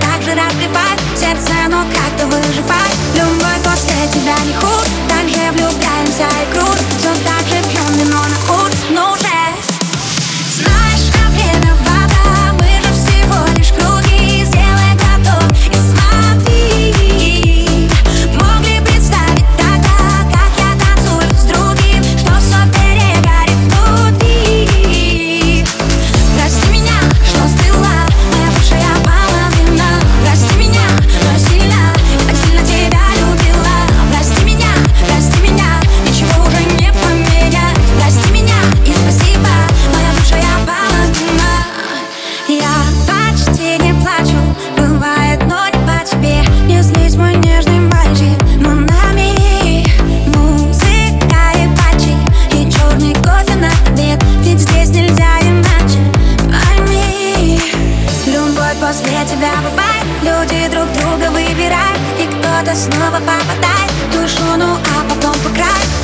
так же разбивает Сердце, но как-то выживает Любовь после тебя не худ Так же влюбляемся и круто после тебя бывает. Люди друг друга выбирают И кто-то снова попадает в душу, ну а потом по краю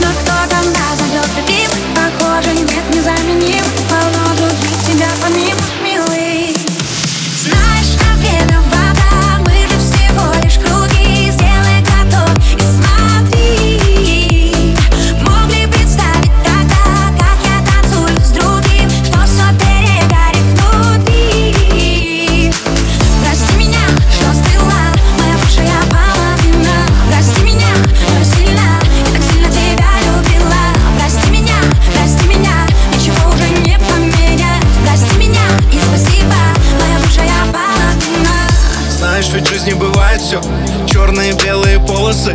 все Черные, белые полосы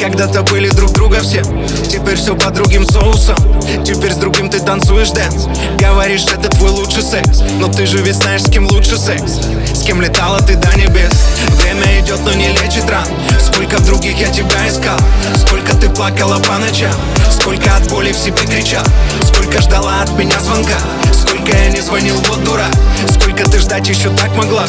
Когда-то были друг друга все. Теперь все по другим соусам Теперь с другим ты танцуешь dance. Говоришь, это твой лучший секс Но ты же ведь знаешь, с кем лучше секс. С кем летала ты до небес. Время идет, но не лечит ран. Сколько других я тебя искал Сколько ты плакала по ночам. Сколько от боли в себе кричал Сколько ждала от меня звонка. Сколько я не звонил, вот дурак. Сколько ты ждать еще так могла